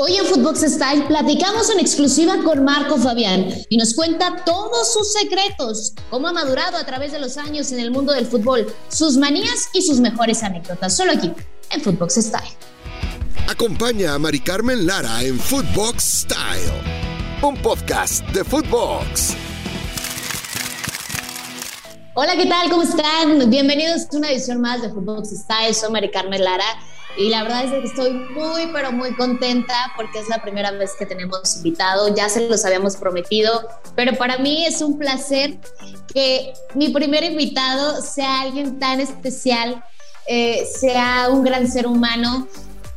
Hoy en Footbox Style platicamos en exclusiva con Marco Fabián y nos cuenta todos sus secretos, cómo ha madurado a través de los años en el mundo del fútbol, sus manías y sus mejores anécdotas. Solo aquí en Footbox Style. Acompaña a Mari Carmen Lara en Footbox Style, un podcast de Footbox. Hola, ¿qué tal? ¿Cómo están? Bienvenidos a una edición más de Footbox Style. Soy Mari Carmen Lara y la verdad es que estoy muy, pero muy contenta porque es la primera vez que tenemos invitado, ya se los habíamos prometido, pero para mí es un placer que mi primer invitado sea alguien tan especial, eh, sea un gran ser humano.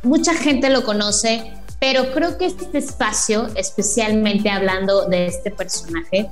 Mucha gente lo conoce, pero creo que este espacio, especialmente hablando de este personaje,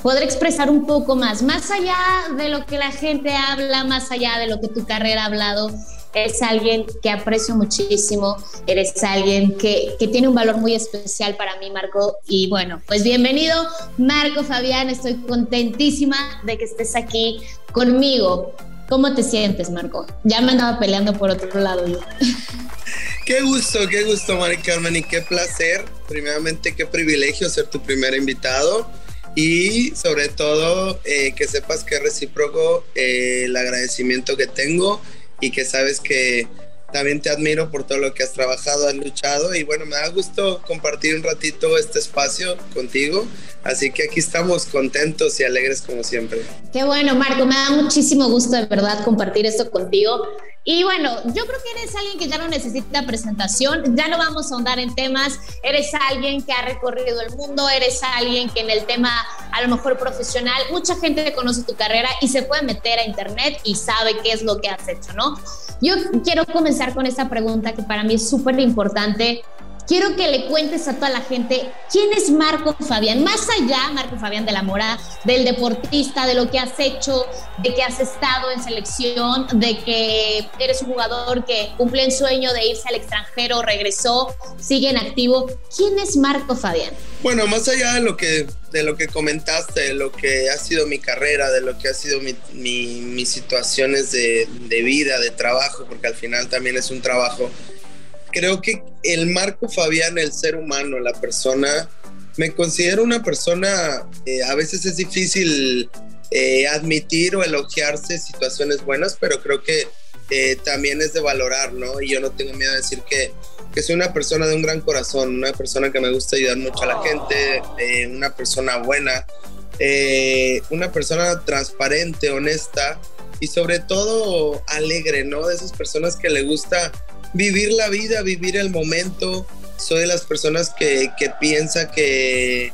podrá expresar un poco más, más allá de lo que la gente habla, más allá de lo que tu carrera ha hablado es alguien que aprecio muchísimo, eres alguien que, que, tiene un valor muy especial para mí, Marco. Y bueno, pues bienvenido, Marco Fabián, estoy contentísima de que estés aquí conmigo. ¿Cómo te sientes, Marco? Ya me andaba peleando por otro lado yo. Qué gusto, qué gusto, Mari Carmen, y qué placer. Primeramente, qué privilegio ser tu primer invitado y sobre todo eh, que sepas que recíproco eh, el agradecimiento que tengo y que sabes que también te admiro por todo lo que has trabajado, has luchado y bueno, me da gusto compartir un ratito este espacio contigo. Así que aquí estamos contentos y alegres como siempre. Qué bueno, Marco, me da muchísimo gusto de verdad compartir esto contigo. Y bueno, yo creo que eres alguien que ya no necesita presentación, ya no vamos a ahondar en temas, eres alguien que ha recorrido el mundo, eres alguien que en el tema a lo mejor profesional, mucha gente conoce tu carrera y se puede meter a internet y sabe qué es lo que has hecho, ¿no? Yo quiero comenzar con esta pregunta que para mí es súper importante quiero que le cuentes a toda la gente quién es Marco Fabián, más allá, Marco Fabián de la Mora, del deportista, de lo que has hecho, de que has estado en selección, de que eres un jugador que cumple el sueño de irse al extranjero, regresó, sigue en activo. ¿Quién es Marco Fabián? Bueno, más allá de lo que de lo que comentaste, de lo que ha sido mi carrera, de lo que ha sido mi, mis situaciones de, de vida, de trabajo, porque al final también es un trabajo creo que el Marco Fabián, el ser humano, la persona, me considero una persona, eh, a veces es difícil eh, admitir o elogiarse situaciones buenas, pero creo que eh, también es de valorar, ¿no? Y yo no tengo miedo de decir que, que soy una persona de un gran corazón, una persona que me gusta ayudar mucho a la gente, una persona buena, una persona transparente, honesta y sobre todo alegre, ¿no? De esas personas que le gusta vivir la vida, vivir el momento. Soy de las personas que, que piensa que,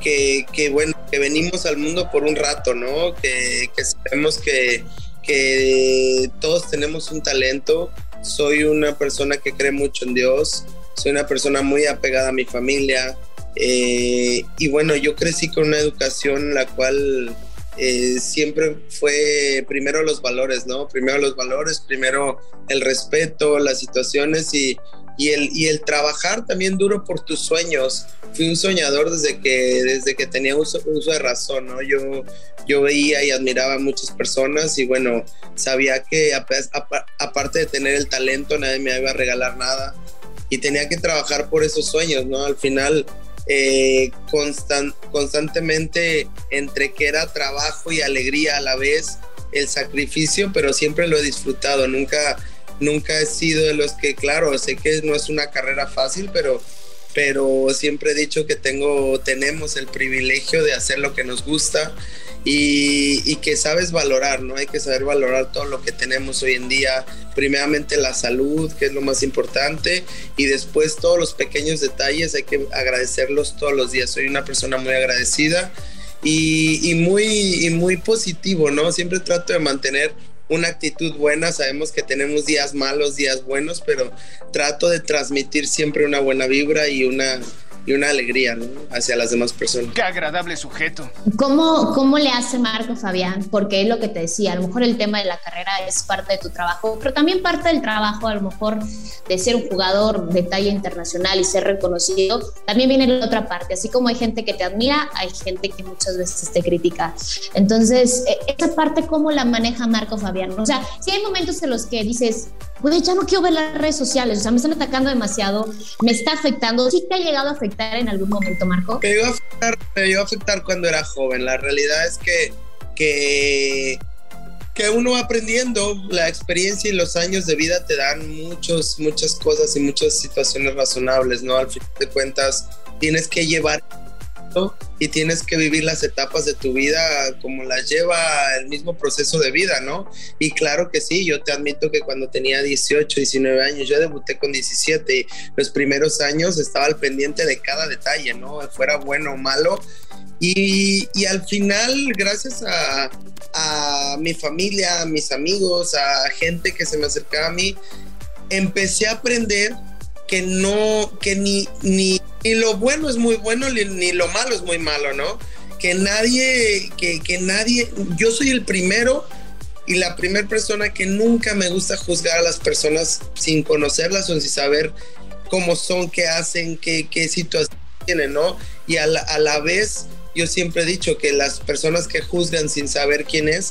que, bueno, que venimos al mundo por un rato, ¿no? Que, que sabemos que, que todos tenemos un talento. Soy una persona que cree mucho en Dios. Soy una persona muy apegada a mi familia. Eh, y bueno, yo crecí con una educación en la cual eh, siempre fue primero los valores, ¿no? Primero los valores, primero el respeto, las situaciones y, y, el, y el trabajar también duro por tus sueños. Fui un soñador desde que, desde que tenía uso, uso de razón, ¿no? Yo, yo veía y admiraba a muchas personas y bueno, sabía que aparte de tener el talento, nadie me iba a regalar nada y tenía que trabajar por esos sueños, ¿no? Al final eh, constantemente entre que era trabajo y alegría a la vez, el sacrificio, pero siempre lo he disfrutado, nunca, nunca he sido de los que, claro, sé que no es una carrera fácil, pero, pero siempre he dicho que tengo, tenemos el privilegio de hacer lo que nos gusta y, que sabes valorar, ¿no? Hay que saber valorar todo lo que tenemos hoy en día. Primeramente la salud, que es lo más importante, y después todos los pequeños detalles hay que agradecerlos todos los días. Soy una persona muy agradecida y, muy, y muy positivo, ¿no? Siempre trato de mantener una actitud buena. Sabemos que tenemos días malos, días buenos, pero trato de transmitir siempre una buena vibra y una y una alegría hacia las demás personas. Qué agradable sujeto. ¿Cómo, ¿Cómo le hace Marco Fabián? Porque es lo que te decía, a lo mejor el tema de la carrera es parte de tu trabajo, pero también parte del trabajo a lo mejor de ser un jugador de talla internacional y ser reconocido, también viene la otra parte, así como hay gente que te admira, hay gente que muchas veces te critica. Entonces, e, esa parte, ¿cómo la maneja Marco Fabián? O sea, si hay momentos en los que dices, güey, ya no quiero ver las redes sociales, o sea, me están atacando demasiado, me está afectando. ¿Sí te ha llegado a afectar en algún momento, Marco? Me llegó a afectar, me llegó a afectar cuando era joven. La realidad es que, que, que uno va aprendiendo, la experiencia y los años de vida te dan muchos, muchas cosas y muchas situaciones razonables, ¿no? Al fin de cuentas, tienes que llevar y tienes que vivir las etapas de tu vida como las lleva el mismo proceso de vida, ¿no? Y claro que sí, yo te admito que cuando tenía 18, 19 años, yo debuté con 17 y los primeros años estaba al pendiente de cada detalle, ¿no? Fuera bueno o malo. Y, y al final, gracias a, a mi familia, a mis amigos, a gente que se me acercaba a mí, empecé a aprender que no, que ni, ni ni lo bueno es muy bueno, ni lo malo es muy malo, ¿no? Que nadie, que, que nadie, yo soy el primero y la primera persona que nunca me gusta juzgar a las personas sin conocerlas o sin saber cómo son, qué hacen, qué, qué situación tienen, ¿no? Y a la, a la, vez, yo siempre he dicho que las personas que juzgan sin saber quién es,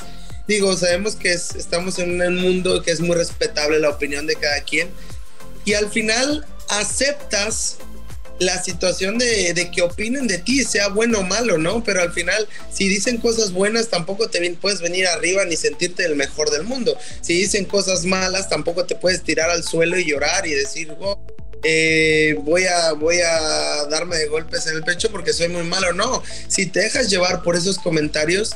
digo, sabemos que estamos en un mundo que es muy respetable la opinión de cada quien, y al final aceptas la situación de, que opinen de ti, sea bueno o malo, ¿no? Pero al final, si dicen cosas buenas, tampoco te puedes venir arriba ni sentirte el mejor del mundo. Si dicen cosas malas, tampoco te puedes tirar al suelo y llorar y decir, oh, eh, voy, a, voy a darme de golpes en el pecho porque soy muy malo. No, si te dejas llevar por esos comentarios,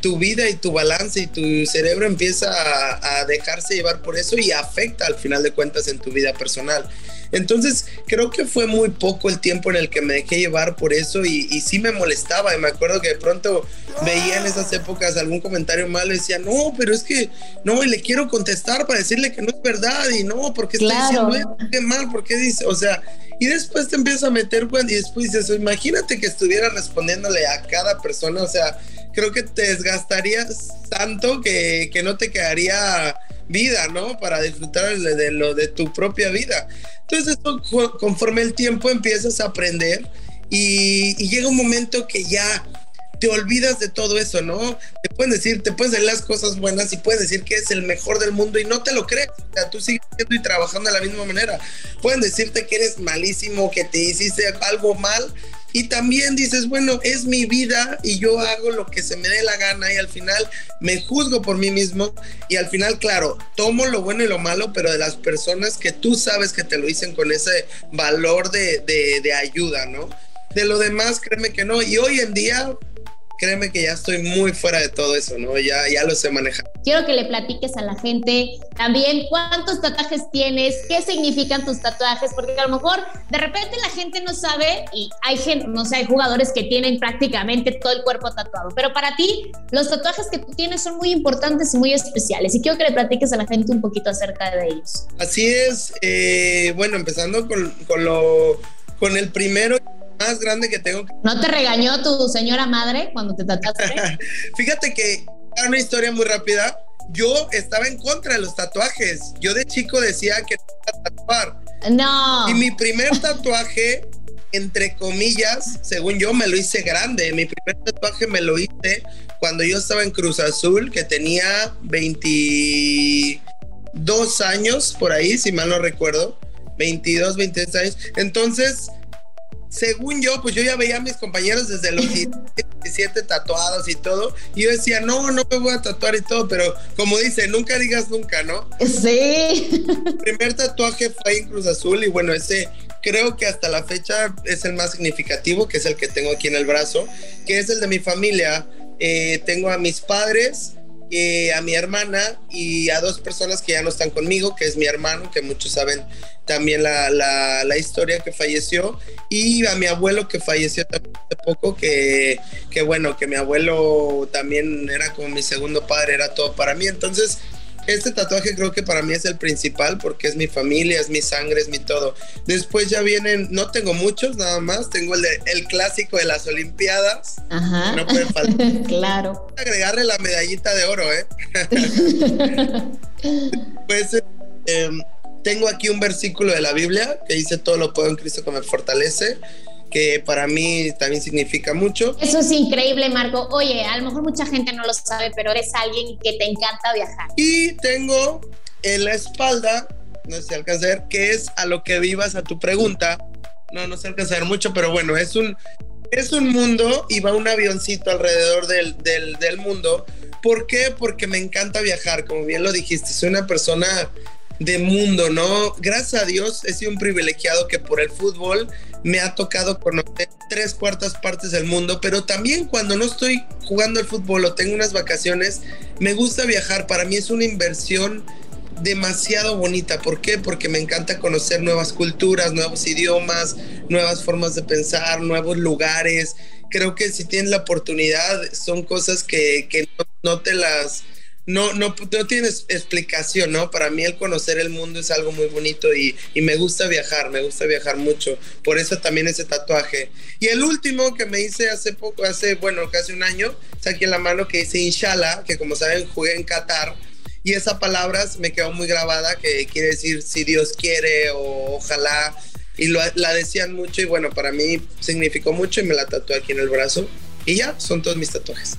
tu vida y tu balance y tu cerebro empieza a, a dejarse llevar por eso y afecta al final de cuentas en tu vida personal. Entonces, creo que fue muy poco el tiempo en el que me dejé llevar por eso y, y sí me molestaba. Y me acuerdo que de pronto veía en esas épocas algún comentario malo y decía, no, pero es que no, y le quiero contestar para decirle que no es verdad y no, porque está diciendo esto, qué mal, porque dice, o sea, y después te empiezas a meter, y después dices, imagínate que estuviera respondiéndole a cada persona, o sea, creo que te desgastarías tanto que, que no te quedaría vida, ¿no? Para disfrutar de, lo de tu propia vida. Entonces, conforme el tiempo empiezas a aprender y, llega un momento que ya te olvidas de todo eso, ¿no? Te pueden decir, te pueden decir las cosas buenas y pueden decir que es el mejor del mundo y no te lo crees. O sea, tú sigues siendo y trabajando de la misma manera. Pueden decirte que eres malísimo, que te hiciste algo mal y también dices, bueno, es mi vida y yo hago lo que se me dé la gana y al final me juzgo por mí mismo y al final, claro, tomo lo bueno y lo malo, pero de las personas que tú sabes que te lo dicen con ese valor de, de ayuda, ¿no? De lo demás, créeme que no. Y hoy en día, créeme que ya estoy muy fuera de todo eso, ¿no? Ya, ya lo sé manejar. Quiero que le platiques a la gente también cuántos tatuajes tienes, qué significan tus tatuajes, porque a lo mejor de repente la gente no sabe y hay gente, no sé, hay jugadores que tienen prácticamente todo el cuerpo tatuado, pero para ti los tatuajes que tú tienes son muy importantes y muy especiales y quiero que le platiques a la gente un poquito acerca de ellos. Así es, eh, bueno, empezando con, con, lo, con el primero más grande que tengo. ¿No te regañó tu señora madre cuando te tatuaste? Fíjate que una historia muy rápida. Yo estaba en contra de los tatuajes. Yo de chico decía que no iba a tatuar. No. Y mi primer tatuaje, entre comillas, según yo, me lo hice grande. Mi primer tatuaje me lo hice cuando yo estaba en Cruz Azul, que tenía 22 años por ahí, si mal no recuerdo. 22, 23 años. Entonces, según yo, pues yo ya veía a mis compañeros desde los 17 tatuados y todo, y yo decía, no, no me voy a tatuar y todo, pero como dice, nunca digas nunca, ¿no? Sí. El primer tatuaje fue en Cruz Azul y bueno, ese creo que hasta la fecha es el más significativo, que es el que tengo aquí en el brazo, que es el de mi familia. Eh, tengo a mis padres, eh, a mi hermana y a dos personas que ya no están conmigo, que es mi hermano, que muchos saben también la, la, historia que falleció, y a mi abuelo que falleció también hace poco, que, que bueno, que mi abuelo también era como mi segundo padre, era todo para mí. Entonces, este tatuaje creo que para mí es el principal porque es mi familia, es mi sangre, es mi todo. Después ya vienen, no tengo muchos nada más, tengo el, el clásico de las Olimpiadas. Ajá. No puede faltar. claro. Agregarle la medallita de oro, ¿eh? pues tengo aquí un versículo de la Biblia que dice todo lo puedo en Cristo que me fortalece que para mí también significa mucho. Eso es increíble, Marco. Oye, a lo mejor mucha gente no lo sabe, pero eres alguien que te encanta viajar. Y tengo en la espalda, no sé si alcanza a ver, que es a lo que vivas a tu pregunta. No, no se alcanza a ver mucho, pero bueno, es un, es un mundo y va un avioncito alrededor del, del, del mundo. ¿Por qué? Porque me encanta viajar, como bien lo dijiste, soy una persona de mundo, ¿no? Gracias a Dios he sido un privilegiado que por el fútbol me ha tocado conocer tres cuartas partes del mundo, pero también cuando no estoy jugando al fútbol o tengo unas vacaciones, me gusta viajar. Para mí es una inversión demasiado bonita. ¿Por qué? Porque me encanta conocer nuevas culturas, nuevos idiomas, nuevas formas de pensar, nuevos lugares. Creo que si tienes la oportunidad, son cosas que, que no, no te las no, no, no tienes explicación, ¿no? Para mí el conocer el mundo es algo muy bonito y, y, me gusta viajar, me gusta viajar mucho. Por eso también ese tatuaje. Y el último que me hice hace poco, hace, bueno, casi un año, está aquí en la mano que dice Inshallah, que como saben jugué en Qatar. Y esa palabra me quedó muy grabada, que quiere decir si Dios quiere o ojalá. Y lo, la decían mucho y bueno, para mí significó mucho y me la tatué aquí en el brazo. Y ya, son todos mis tatuajes.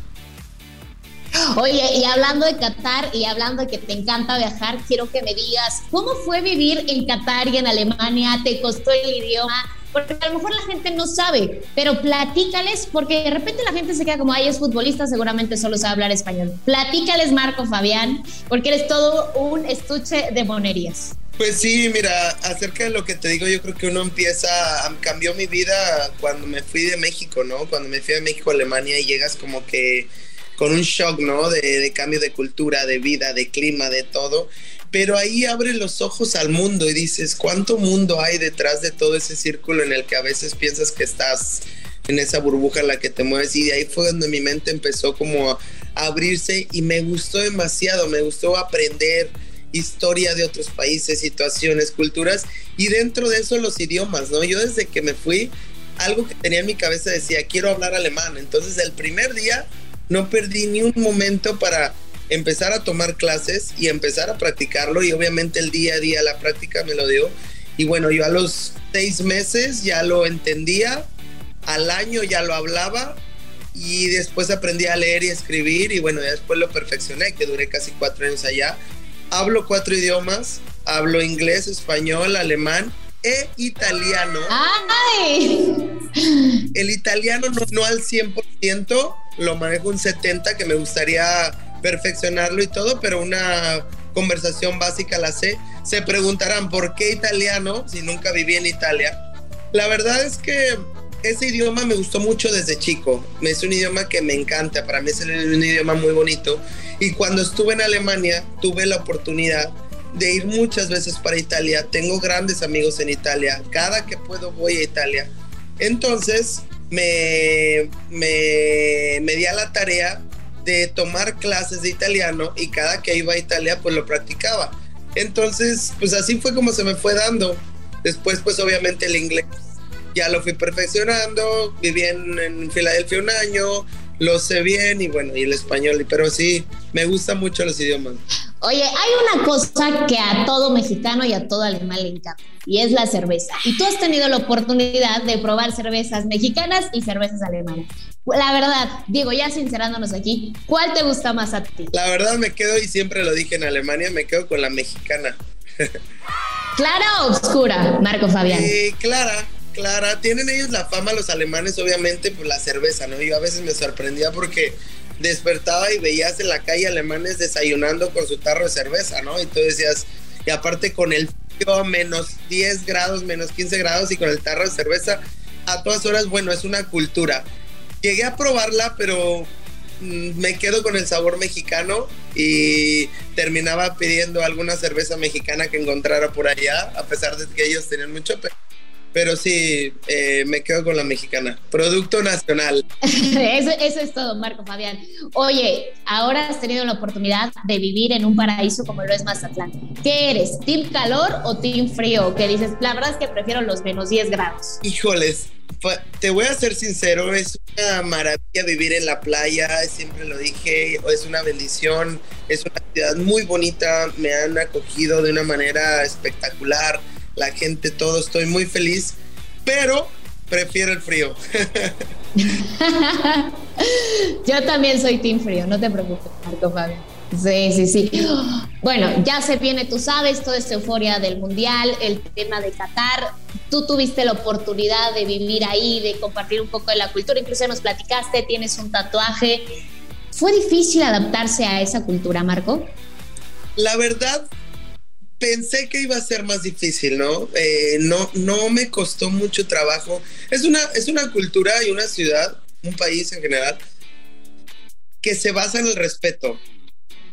Oye, y hablando de Qatar y hablando de que te encanta viajar, quiero que me digas, ¿cómo fue vivir en Qatar y en Alemania? ¿Te costó el idioma? Porque a lo mejor la gente no sabe, pero platícales, porque de repente la gente se queda como, ay, es futbolista, seguramente solo sabe hablar español. Platícales, Marco Fabián, porque eres todo un estuche de monerías. Pues sí, mira, acerca de lo que te digo, yo creo que uno empieza, cambió mi vida cuando me fui de México, ¿no? Cuando me fui de México a Alemania y llegas como que con un shock, ¿no? De, cambio de cultura, de vida, de clima, de todo. Pero ahí abre los ojos al mundo y dices, ¿cuánto mundo hay detrás de todo ese círculo en el que a veces piensas que estás en esa burbuja en la que te mueves? Y de ahí fue donde mi mente empezó como a abrirse y me gustó demasiado, me gustó aprender historia de otros países, situaciones, culturas y dentro de eso los idiomas, ¿no? Yo desde que me fui, algo que tenía en mi cabeza decía, quiero hablar alemán. Entonces el primer día no perdí ni un momento para empezar a tomar clases y empezar a practicarlo y obviamente el día a día la práctica me lo dio. Y bueno yo a los seis meses ya lo entendía al año ya lo hablaba y después aprendí a leer y escribir y bueno después lo perfeccioné que duré casi cuatro años allá. Hablo cuatro idiomas hablo inglés español alemán e italiano. ¡Ay! El italiano no, no al 100%, lo manejo un 70% que me gustaría perfeccionarlo y todo, pero una conversación básica la sé. Se preguntarán, ¿por qué italiano si nunca viví en Italia? La verdad es que ese idioma me gustó mucho desde chico. Es un idioma que me encanta, para mí es un idioma muy bonito. Y cuando estuve en Alemania, tuve la oportunidad de ir muchas veces para Italia. Tengo grandes amigos en Italia. Cada que puedo voy a Italia. Entonces me, me, me di a la tarea de tomar clases de italiano y cada que iba a Italia pues lo practicaba. Entonces pues así fue como se me fue dando. Después pues obviamente el inglés ya lo fui perfeccionando. Viví en, en Filadelfia un año, lo sé bien y bueno, y el español, pero sí, me gustan mucho los idiomas. Oye, hay una cosa que a todo mexicano y a todo alemán le encanta, y es la cerveza. Y tú has tenido la oportunidad de probar cervezas mexicanas y cervezas alemanas. La verdad, Diego, ya sincerándonos aquí, ¿cuál te gusta más a ti? La verdad me quedo, y siempre lo dije en Alemania, me quedo con la mexicana. ¿Clara o oscura, Marco Fabián? Eh, clara, clara. Tienen ellos la fama, los alemanes, obviamente, por la cerveza, ¿no? Yo a veces me sorprendía porque despertaba y veías en la calle alemanes desayunando con su tarro de cerveza, ¿no? Y tú decías, y aparte con el frío, menos 10 grados, menos 15 grados y con el tarro de cerveza, a todas horas, bueno, es una cultura. Llegué a probarla, pero mm, me quedo con el sabor mexicano y terminaba pidiendo alguna cerveza mexicana que encontrara por allá, a pesar de que ellos tenían mucho. pero sí, eh, me quedo con la mexicana. Producto nacional. eso, es todo, Marco Fabián. Oye, ahora has tenido la oportunidad de vivir en un paraíso como lo es Mazatlán. ¿Qué eres? ¿Team calor o team frío? ¿Qué dices, la verdad es que prefiero los menos 10 grados. Híjoles, te voy a ser sincero, es una maravilla vivir en la playa, siempre lo dije, es una bendición, es una ciudad muy bonita, me han acogido de una manera espectacular la gente, todo, estoy muy feliz, pero prefiero el frío. Yo también soy team frío, no te preocupes, Marco Fabio. Sí, sí, sí. Bueno, ya se viene, tú sabes, toda esta euforia del Mundial, el tema de Qatar. Tú tuviste la oportunidad de vivir ahí, de compartir un poco de la cultura, incluso nos platicaste, tienes un tatuaje. ¿Fue difícil adaptarse a esa cultura, Marco? La verdad, pensé que iba a ser más difícil, ¿no? Eh, no, no me costó mucho trabajo. Es una, es una cultura y una ciudad, un país en general, que se basa en el respeto.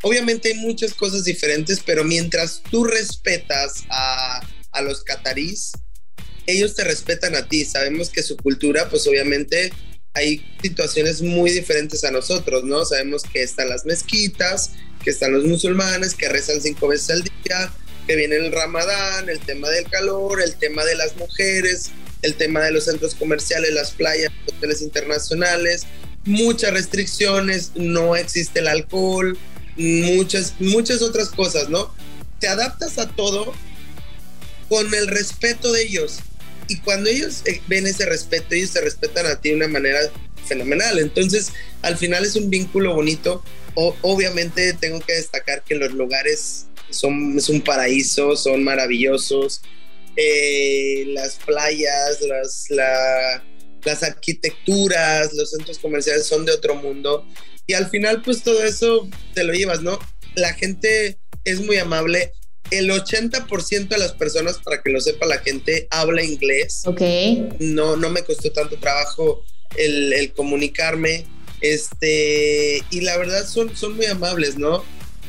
Obviamente hay muchas cosas diferentes, pero mientras tú respetas a, a los catarís, ellos te respetan a ti. Sabemos que su cultura, pues obviamente hay situaciones muy diferentes a nosotros, ¿no? Sabemos que están las mezquitas, que están los musulmanes, que rezan cinco veces al día, que viene el ramadán, el tema del calor, el tema de las mujeres, el tema de los centros comerciales, las playas, hoteles internacionales, muchas restricciones, no existe el alcohol, muchas, muchas otras cosas, ¿no? Te adaptas a todo con el respeto de ellos. Y cuando ellos eh, ven ese respeto, ellos te respetan a ti de una manera fenomenal. Entonces, al final es un vínculo bonito. obviamente tengo que destacar que los lugares son, es un paraíso, son maravillosos. Eh, las playas, las, las arquitecturas, los centros comerciales son de otro mundo. Y al final, pues todo eso te lo llevas, ¿no? La gente es muy amable. El 80% de las personas, para que lo sepa la gente, habla inglés. Ok. No, no me costó tanto trabajo el, el comunicarme. Este, y la verdad son, son muy amables, ¿no?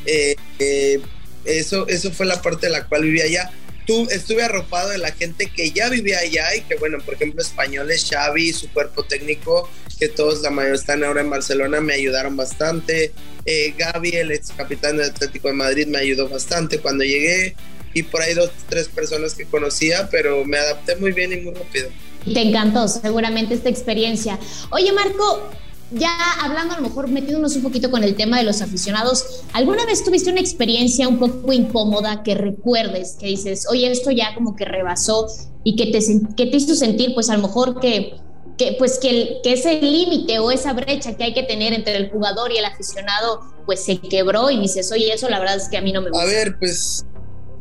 Eh, eh, eso, eso fue la parte de la cual vivía allá. Tú, estuve arropado de la gente que ya vivía allá y que, bueno, por ejemplo, españoles, Xavi, su cuerpo técnico, que todos, la mayoría están ahora en Barcelona, me ayudaron bastante. Eh, Gaby, el ex capitán del Atlético de Madrid, me ayudó bastante cuando llegué. Y por ahí dos, tres personas que conocía, pero me adapté muy bien y muy rápido. Te encantó seguramente esta experiencia. Oye, Marco, ya hablando a lo mejor metiéndonos un poquito con el tema de los aficionados, ¿alguna vez tuviste una experiencia un poco incómoda que recuerdes, que dices, oye, esto ya como que rebasó y que te, que te hizo sentir pues a lo mejor que, que pues que, que ese límite o esa brecha que hay que tener entre el jugador y el aficionado pues se quebró y dices, oye, eso la verdad es que a mí no me gusta? A ver, pues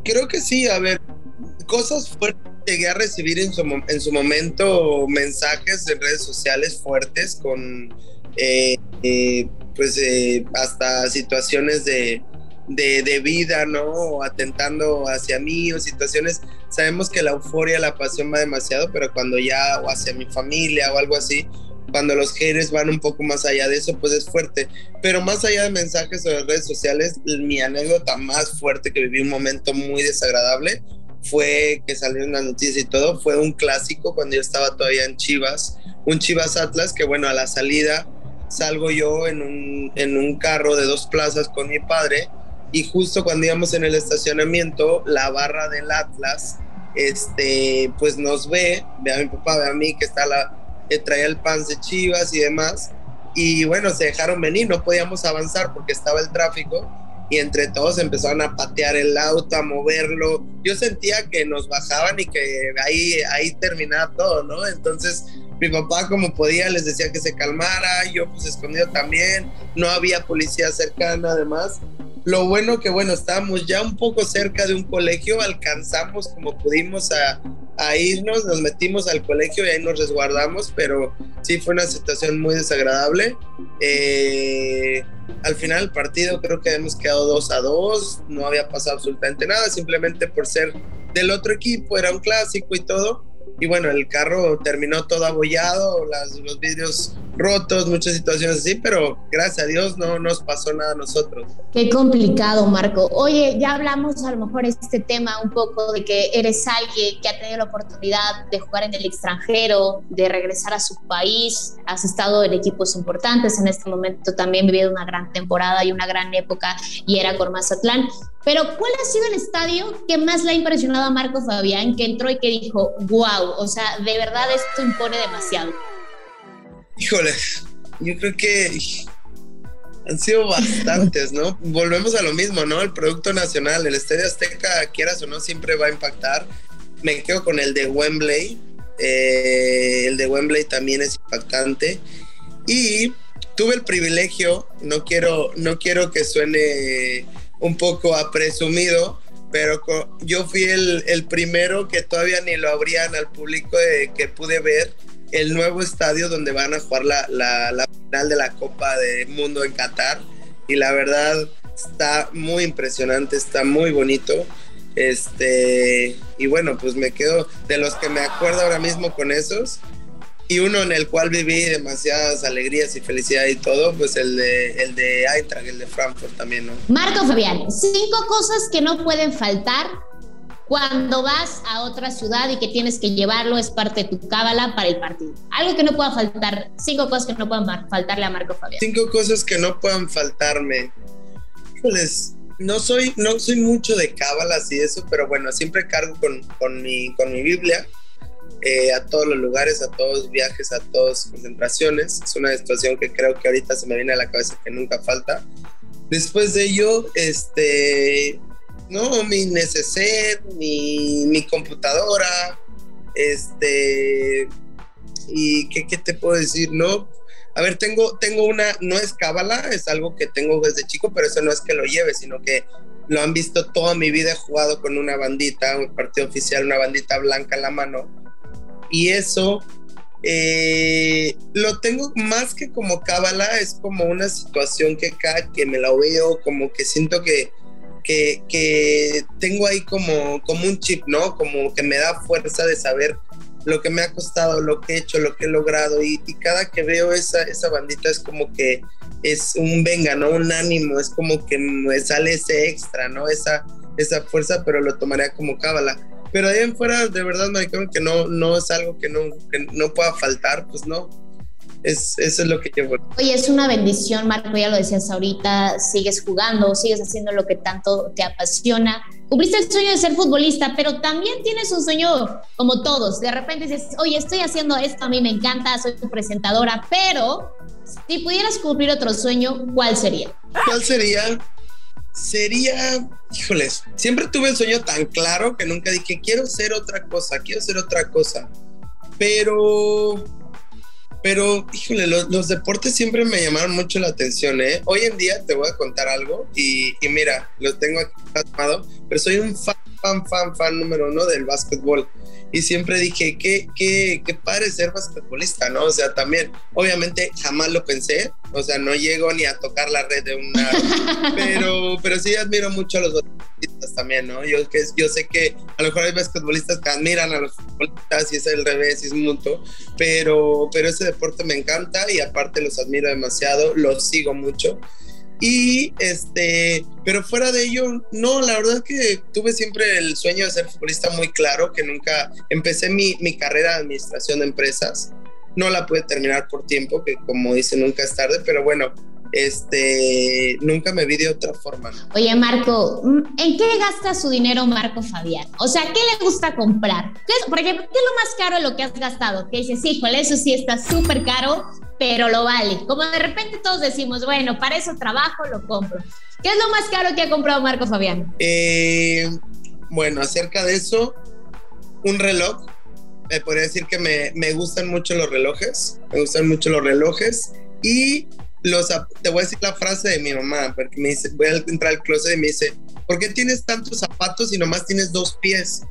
creo que sí, a ver, cosas fuertes llegué a recibir en su, en su momento mensajes en redes sociales fuertes con eh, eh, pues eh, hasta situaciones de, de, vida, ¿no? atentando hacia mí o situaciones, sabemos que la euforia, la pasión va demasiado, pero cuando ya, o hacia mi familia o algo así, cuando los haters van un poco más allá de eso, pues es fuerte. Pero más allá de mensajes o de redes sociales, mi anécdota más fuerte que viví un momento muy desagradable fue que salieron las noticias y todo, fue un clásico cuando yo estaba todavía en Chivas, un Chivas Atlas que bueno, a la salida salgo yo en un, en un carro de dos plazas con mi padre y justo cuando íbamos en el estacionamiento, la barra del Atlas, este, pues nos ve, ve a mi papá, ve a mí que está la, que traía el pan de chivas y demás, y bueno, se dejaron venir, no podíamos avanzar porque estaba el tráfico, y entre todos empezaron a patear el auto, a moverlo. Yo sentía que nos bajaban y que ahí, ahí terminaba todo, ¿no? Entonces mi papá como podía les decía que se calmara, yo pues escondido también, no había policía cercana además. Lo bueno que bueno, estábamos ya un poco cerca de un colegio, alcanzamos como pudimos a, a irnos, nos metimos al colegio y ahí nos resguardamos, pero sí fue una situación muy desagradable. Eh, al final del partido creo que hemos quedado 2 a 2, no había pasado absolutamente nada, simplemente por ser del otro equipo, era un clásico y todo. Y bueno, el carro terminó todo abollado, las, los vidrios rotos, muchas situaciones así, pero gracias a Dios no nos pasó nada a nosotros. Qué complicado, Marco. Oye, ya hablamos a lo mejor este tema un poco de que eres alguien que ha tenido la oportunidad de jugar en el extranjero, de regresar a su país, has estado en equipos importantes, en este momento también vivido una gran temporada y una gran época y era con Mazatlán. Pero ¿cuál ha sido el estadio que más le ha impresionado a Marco Fabián, que entró y que dijo, wow, o sea, de verdad esto impone demasiado? Híjole, yo creo que han sido bastantes, ¿no? Volvemos a lo mismo, ¿no? El Producto Nacional, el Estadio Azteca, quieras o no, siempre va a impactar. Me quedo con el de Wembley. Eh, el de Wembley también es impactante. Y tuve el privilegio, no quiero, no quiero que suene un poco a presumido, pero yo fui el, el, primero que todavía ni lo abrían al público que pude ver el nuevo estadio donde van a jugar la, la, final de la Copa del Mundo en Qatar. Y la verdad está muy impresionante, está muy bonito. Este, y bueno, pues me quedo de los que me acuerdo ahora mismo con esos. Y uno en el cual viví demasiadas alegrías y felicidad y todo, pues el de, el de Eintracht, el de Frankfurt también, ¿no? Marco Fabián, cinco cosas que no pueden faltar cuando vas a otra ciudad y que tienes que llevarlo es parte de tu cábala para el partido. Algo que no pueda faltar, cinco cosas que no puedan faltarle a Marco Fabián. Cinco cosas que no puedan faltarme. Pues, no soy, no soy mucho de cábalas y eso, pero bueno, siempre cargo con, con, mi, con mi Biblia eh, a todos los lugares, a todos viajes, a todas concentraciones. Es una situación que creo que ahorita se me viene a la cabeza que nunca falta. Después de ello, este, no, mi neceser, mi, mi computadora, este, y ¿qué, ¿qué, te puedo decir, ¿no? A ver, tengo, tengo una, no es cábala, es algo que tengo desde chico, pero eso no es que lo lleve, sino que lo han visto toda mi vida, jugado con una bandita, un partido oficial, una bandita blanca en la mano, y eso eh, lo tengo más que como cábala, es como una situación que que me la veo, como que siento que que, tengo ahí como, como un chip, ¿no? Como que me da fuerza de saber lo que me ha costado, lo que he hecho, lo que he logrado. Y, cada que veo esa, esa bandita es como que es un venga, ¿no? Un ánimo, es como que me sale ese extra, ¿no? Esa, esa fuerza, pero lo tomaría como cábala. Pero ahí en fuera, de verdad, maricón, que no, no es algo que no, que no pueda faltar, pues no es, eso es lo que llevo. Oye, es una bendición, Marco, ya lo decías ahorita, sigues jugando, sigues haciendo lo que tanto te apasiona. Cumpliste el sueño de ser futbolista, pero también tienes un sueño como todos. De repente dices, oye, estoy haciendo esto, a mí me encanta, soy tu presentadora, pero si pudieras cumplir otro sueño, ¿cuál sería? ¿Cuál sería? Sería, híjoles, siempre tuve el sueño tan claro que nunca dije, quiero ser otra cosa, quiero ser otra cosa. Pero pero, híjole, los, deportes siempre me llamaron mucho la atención, ¿eh? Hoy en día te voy a contar algo y, mira, lo tengo aquí plasmado, pero soy un fan, fan, fan, fan número uno del básquetbol y siempre dije, qué, qué, qué padre ser basquetbolista, ¿no? O sea, también, obviamente jamás lo pensé, o sea, no llego ni a tocar la red de una, pero, pero sí admiro mucho a los basquetbolistas también, ¿no? Yo, que, yo sé que a lo mejor hay basquetbolistas que admiran a los futbolistas y es el revés y es mutuo, pero, pero ese deporte me encanta y aparte los admiro demasiado, los sigo mucho. Y este, pero fuera de ello, no, la verdad es que tuve siempre el sueño de ser futbolista muy claro, que nunca empecé mi, mi carrera de administración de empresas. No la pude terminar por tiempo, que como dice, nunca es tarde, pero bueno, este, nunca me vi de otra forma. Oye, Marco, ¿en qué gasta su dinero Marco Fabián? O sea, ¿qué le gusta comprar? ¿Qué por ejemplo, ¿qué es lo más caro de lo que has gastado? Que dices, híjole, eso sí está súper caro, pero lo vale. Como de repente todos decimos, bueno, para eso trabajo, lo compro. ¿Qué es lo más caro que ha comprado Marco Fabián? Eh, bueno, acerca de eso, un reloj. Me podría decir que me, me gustan mucho los relojes. Me gustan mucho los relojes. Y los, te voy a decir la frase de mi mamá, porque me dice, voy a entrar al closet y me dice, ¿por qué tienes tantos zapatos y nomás tienes dos pies?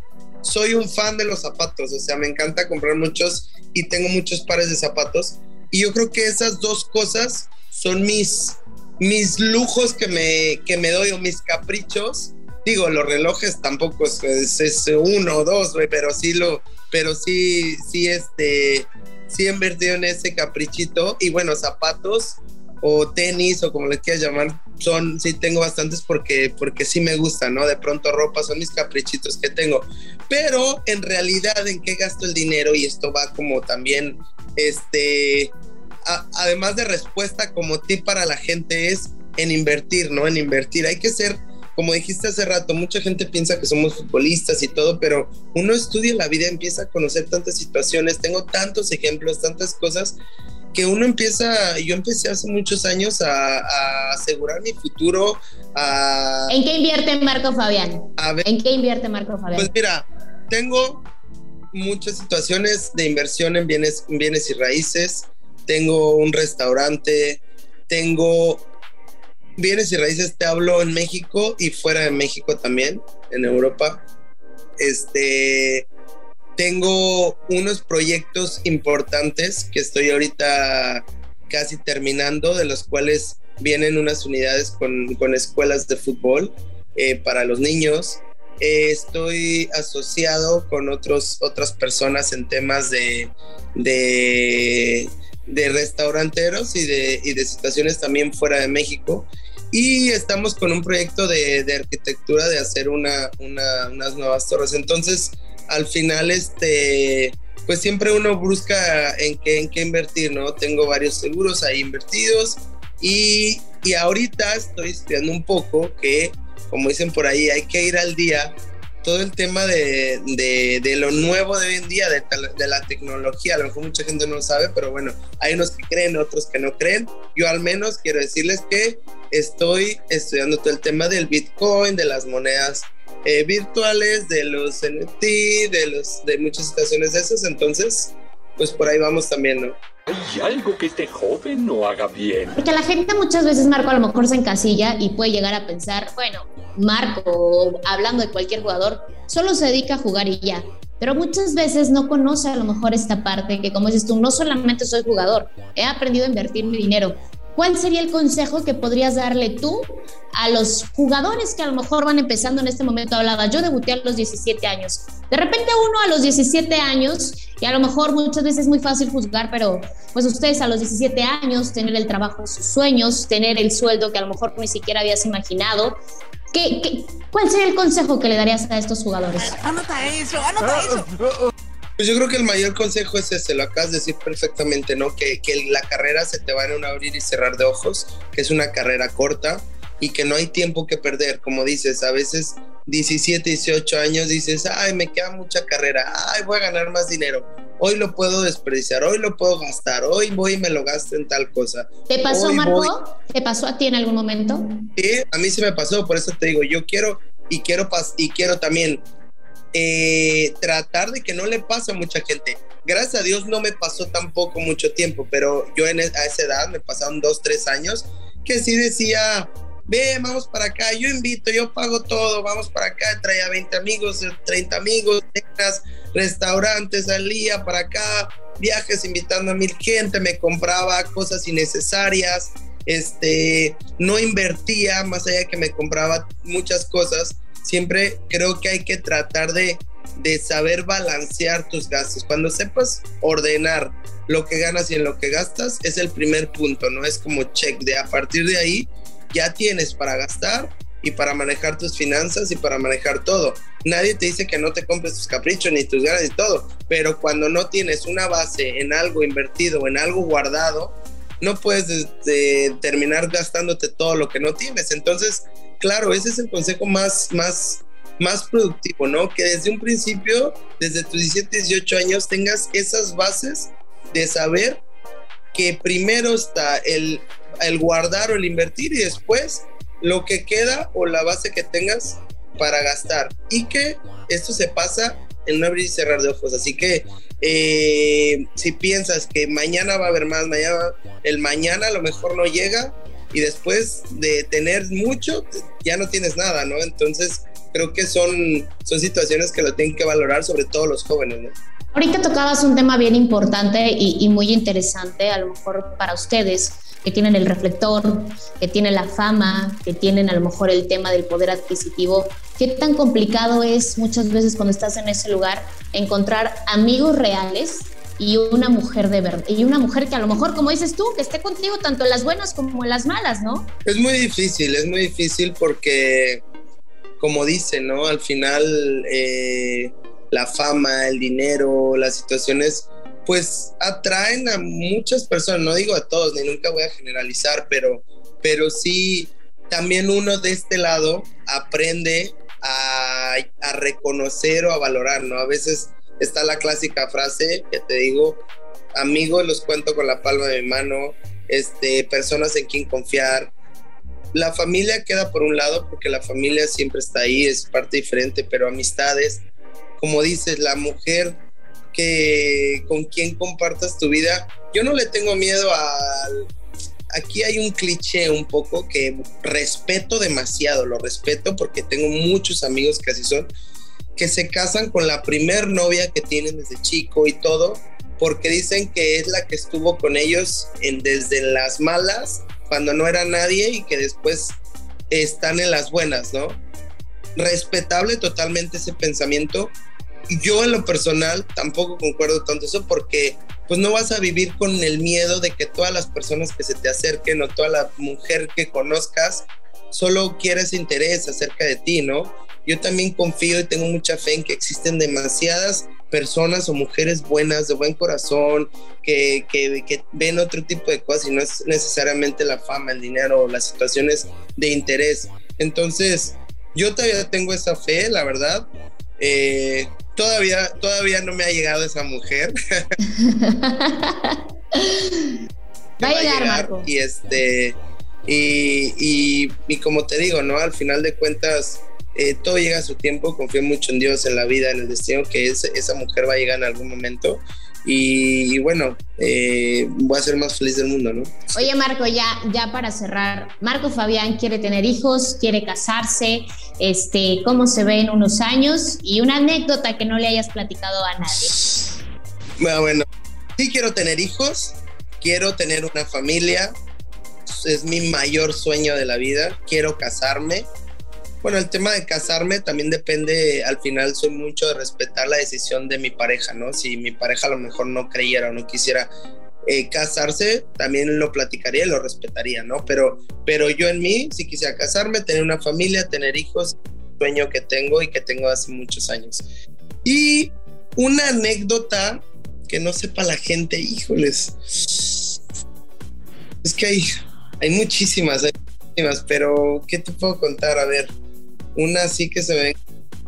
Soy un fan de los zapatos, o sea, me encanta comprar muchos y tengo muchos pares de zapatos. Y yo creo que esas dos cosas son mis, mis lujos que me, que me doy o mis caprichos. Digo, los relojes tampoco es, es, uno o dos, pero sí lo, pero sí, sí, este, sí he invertido en ese caprichito y bueno, zapatos o tenis o como le quieras llamar, son, sí tengo bastantes porque, porque sí me gusta, ¿no? De pronto ropa son mis caprichitos que tengo. Pero en realidad, ¿en qué gasto el dinero? Y esto va como también, este, además de respuesta como tip para la gente es en invertir, ¿no? En invertir. Hay que ser, como dijiste hace rato, mucha gente piensa que somos futbolistas y todo, pero uno estudia la vida, empieza a conocer tantas situaciones, tengo tantos ejemplos, tantas cosas que uno empieza, yo empecé hace muchos años a, asegurar mi futuro. A, ¿En qué invierte Marco Fabián? ¿En qué invierte Marco Fabián? Pues mira, tengo muchas situaciones de inversión en bienes, en bienes y raíces. Tengo un restaurante, tengo bienes y raíces, te hablo en México y fuera de México también, en Europa. Este, tengo unos proyectos importantes que estoy ahorita casi terminando, de los cuales vienen unas unidades con, con escuelas de fútbol eh, para los niños. Eh, estoy asociado con otros, otras personas en temas de, de, de restauranteros y de, y de, situaciones también fuera de México. Y estamos con un proyecto de, arquitectura de hacer una, una, unas nuevas torres. Entonces, al final, este, pues siempre uno busca en qué, en qué invertir, ¿no? Tengo varios seguros ahí invertidos y, y ahorita estoy estudiando un poco que, como dicen por ahí, hay que ir al día todo el tema de, de, de, lo nuevo de hoy en día, de, de, la tecnología. A lo mejor mucha gente no lo sabe, pero bueno, hay unos que creen, otros que no creen. Yo al menos quiero decirles que estoy estudiando todo el tema del Bitcoin, de las monedas eh, virtuales, de los NFT, de, los, de muchas situaciones de esas. Entonces, pues por ahí vamos también, ¿no? Hay algo que este joven no haga bien. Porque la gente muchas veces, Marco, a lo mejor se encasilla y puede llegar a pensar, bueno, Marco, hablando de cualquier jugador, solo se dedica a jugar y ya. Pero muchas veces no conoce a lo mejor esta parte que, como dices tú, no solamente soy jugador, he aprendido a invertir mi dinero, ¿cuál sería el consejo que podrías darle tú a los jugadores que a lo mejor van empezando en este momento? Hablaba, yo debuté a los 17 años. De repente uno a los 17 años, y a lo mejor muchas veces es muy fácil juzgar, pero pues ustedes a los 17 años, tener el trabajo de sus sueños, tener el sueldo que a lo mejor ni siquiera habías imaginado, ¿Qué, cuál sería el consejo que le darías a estos jugadores? Anota eso, anota eso. Pues yo creo que el mayor consejo es ese, lo acabas de decir perfectamente, ¿no? Que, que la carrera se te va en un abrir y cerrar de ojos, que es una carrera corta y que no hay tiempo que perder, como dices, a veces 17, 18 años dices, ay, me queda mucha carrera, ay, voy a ganar más dinero, hoy lo puedo desperdiciar, hoy lo puedo gastar, hoy voy y me lo gasto en tal cosa. ¿Te pasó, Marco? ¿Te pasó a ti en algún momento? Sí, a mí sí me pasó, por eso te digo, yo quiero y quiero, y quiero también eh, tratar de que no le pase a mucha gente. Gracias a Dios no me pasó tampoco mucho tiempo, pero yo en, e, a esa edad me pasaron dos, tres años que sí decía, ve, vamos para acá, yo invito, yo pago todo, vamos para acá, traía 20 amigos, 30 amigos, restaurantes, salía para acá, viajes invitando a mil gente, me compraba cosas innecesarias, este, no invertía, más allá de que me compraba muchas cosas, siempre creo que hay que tratar de, de saber balancear tus gastos. Cuando sepas ordenar lo que ganas y en lo que gastas, es el primer punto, ¿no? Es como check de a partir de ahí ya tienes para gastar y para manejar tus finanzas y para manejar todo. Nadie te dice que no te compres tus caprichos ni tus ganas y todo, pero cuando no tienes una base en algo invertido, en algo guardado, no puedes terminar gastándote todo lo que no tienes. Entonces, claro, ese es el consejo más, más, más productivo, ¿no? Que desde un principio, desde tus 17, 18 años, tengas esas bases de saber que primero está el, el guardar o el invertir y después lo que queda o la base que tengas para gastar. Y que esto se pasa en un abrir y cerrar de ojos. Así que eh, si piensas que mañana va a haber más, mañana, el mañana a lo mejor no llega y después de tener mucho, ya no tienes nada, ¿no? Entonces creo que son, son situaciones que lo tienen que valorar, sobre todo los jóvenes, ¿no? Ahorita tocabas un tema bien importante y, y muy interesante, a lo mejor para ustedes, que tienen el reflector, que tienen la fama, que tienen a lo mejor el tema del poder adquisitivo. ¿Qué tan complicado es muchas veces cuando estás en ese lugar encontrar amigos reales y una mujer de verdad, y una mujer que a lo mejor, como dices tú, que esté contigo tanto en las buenas como en las malas, ¿no? Es muy difícil, es muy difícil porque, como dice, ¿no? Al final, eh, la fama, el dinero, las situaciones, pues atraen a muchas personas, no digo a todos, ni nunca voy a generalizar, pero, pero sí, también uno de este lado aprende a, a reconocer o a valorar, ¿no? A veces está la clásica frase que te digo, amigos los cuento con la palma de mi mano, este, personas en quien confiar. La familia queda por un lado porque la familia siempre está ahí, es parte diferente, pero amistades, como dices, la mujer que con quien compartas tu vida, yo no le tengo miedo al aquí hay un cliché un poco que respeto demasiado, lo respeto porque tengo muchos amigos que así son, que se casan con la primer novia que tienen desde chico y todo, porque dicen que es la que estuvo con ellos en, desde las malas, cuando no era nadie y que después están en las buenas, ¿no? Respetable totalmente ese pensamiento. Yo en lo personal tampoco concuerdo tanto eso porque pues no vas a vivir con el miedo de que todas las personas que se te acerquen o toda la mujer que conozcas solo quiera ese interés acerca de ti, ¿no? Yo también confío y tengo mucha fe en que existen demasiadas personas o mujeres buenas, de buen corazón, que, que, ven otro tipo de cosas y no es necesariamente la fama, el dinero o las situaciones de interés. Entonces, yo todavía tengo esa fe, la verdad. Eh, todavía, todavía no me ha llegado esa mujer. va, a llegar, Marco. Y este, y, y, como te digo, ¿no? Al final de cuentas, eh, todo llega a su tiempo, confío mucho en Dios, en la vida, en el destino, que esa mujer va a llegar en algún momento. Y, bueno, eh, voy a ser más feliz del mundo, ¿no? Oye, Marco, ya, ya para cerrar, Marco Fabián quiere tener hijos, quiere casarse, este, cómo se ve en unos años y una anécdota que no le hayas platicado a nadie. Bueno, bueno, sí quiero tener hijos, quiero tener una familia, es mi mayor sueño de la vida, quiero casarme, bueno, el tema de casarme también depende, al final soy mucho de respetar la decisión de mi pareja, ¿no? Si mi pareja a lo mejor no creyera o no quisiera eh, casarse, también lo platicaría y lo respetaría, ¿no? Pero, pero yo en mí, si quisiera casarme, tener una familia, tener hijos, sueño que tengo y que tengo hace muchos años. Y una anécdota que no sepa la gente, híjoles. Es que hay, hay muchísimas, hay muchísimas, pero ¿qué te puedo contar? A ver una sí que se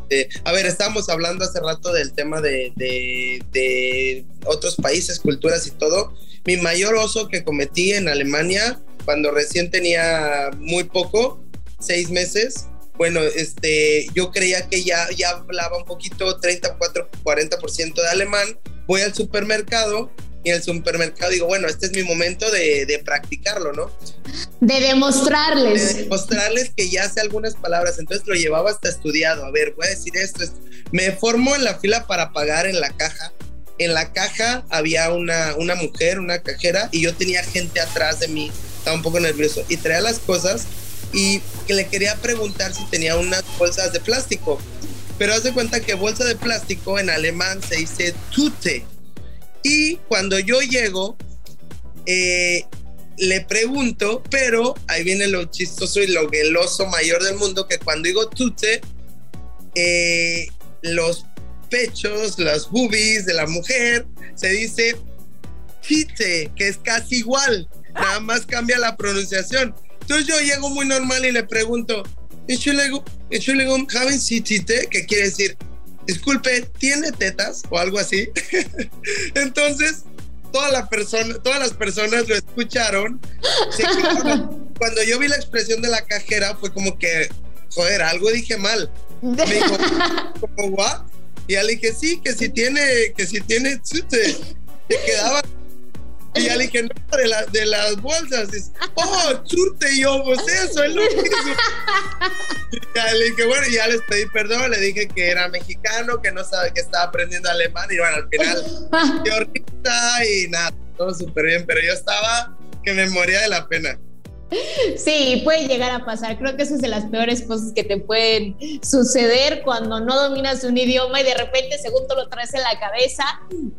ve. a ver, estábamos hablando hace rato del tema de, de, otros países, culturas y todo. Mi mayor oso que cometí en Alemania, cuando recién tenía muy poco, seis meses, bueno, este, yo creía que ya, ya hablaba un poquito, 34, 40% de alemán. Voy al supermercado y en el supermercado digo, bueno, este es mi momento de, de practicarlo, ¿no? De demostrarles. De demostrarles que ya sé algunas palabras, entonces lo llevaba hasta estudiado. A ver, voy a decir esto, Me formo en la fila para pagar en la caja. En la caja había una, una mujer, una cajera, y yo tenía gente atrás de mí, estaba un poco nervioso, y traía las cosas y que le quería preguntar si tenía unas bolsas de plástico. Pero haz de cuenta que bolsa de plástico en alemán se dice tute y cuando yo llego, eh, le pregunto, pero ahí viene lo chistoso y lo geloso mayor del mundo, que cuando digo tute, eh, los pechos, las boobies de la mujer, se dice tite, que es casi igual, nada más cambia la pronunciación. Entonces yo llego muy normal y le pregunto, ¿Entschuldigung, ¿haben Sie tite? Que quiere decir, disculpe, ¿tiene tetas o algo así? Entonces, toda la persona, todas las personas lo escucharon. Cuando yo vi la expresión de la cajera, fue como que, joder, algo dije mal. Me dijo, ¿what? Y ya le dije, sí, que si tiene, que si tiene, se quedaba y ya le dije, no, de, la, de las bolsas. Dice, oh, chute, y yo, pues eso es lo. Y ya le dije, bueno, ya les pedí perdón, le dije que era mexicano, que no sabe que estaba aprendiendo alemán, y bueno, al final, horrita y nada, todo súper bien, pero yo estaba que me moría de la pena. Sí, puede llegar a pasar. Creo que eso es de las peores cosas que te pueden suceder cuando no dominas un idioma y de repente segundo lo traes en la cabeza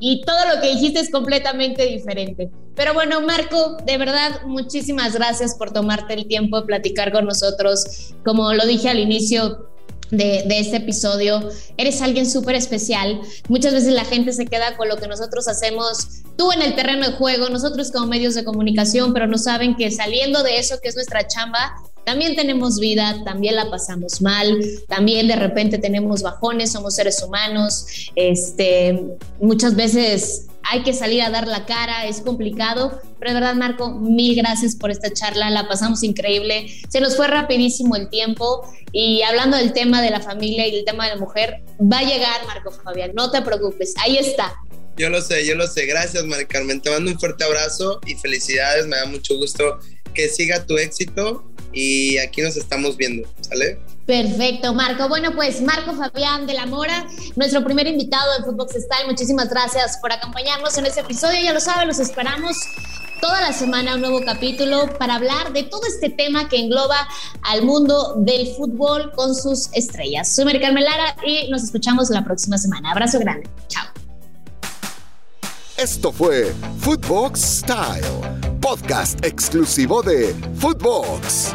y todo lo que dijiste es completamente diferente. Pero bueno, Marco, de verdad, muchísimas gracias por tomarte el tiempo de platicar con nosotros. Como lo dije al inicio, de, este episodio. Eres alguien súper especial. Muchas veces la gente se queda con lo que nosotros hacemos, tú en el terreno de juego, nosotros como medios de comunicación, pero no saben que saliendo de eso, que es nuestra chamba, también tenemos vida, también la pasamos mal, también de repente tenemos bajones, somos seres humanos, este, muchas veces hay que salir a dar la cara, es complicado, pero de verdad Marco, mil gracias por esta charla, la pasamos increíble, se nos fue rapidísimo el tiempo y hablando del tema de la familia y del tema de la mujer, va a llegar Marco Fabián, no te preocupes, ahí está. Yo lo sé, yo lo sé, gracias Mari Carmen, te mando un fuerte abrazo y felicidades, me da mucho gusto que siga tu éxito y aquí nos estamos viendo, ¿sale? Perfecto, Marco. Bueno, pues Marco Fabián de la Mora, nuestro primer invitado en Footbox Style. Muchísimas gracias por acompañarnos en este episodio. Ya lo saben, los esperamos toda la semana un nuevo capítulo para hablar de todo este tema que engloba al mundo del fútbol con sus estrellas. Soy Mari Lara y nos escuchamos la próxima semana. Abrazo grande. Chao. Esto fue Footbox Style, podcast exclusivo de Footbox.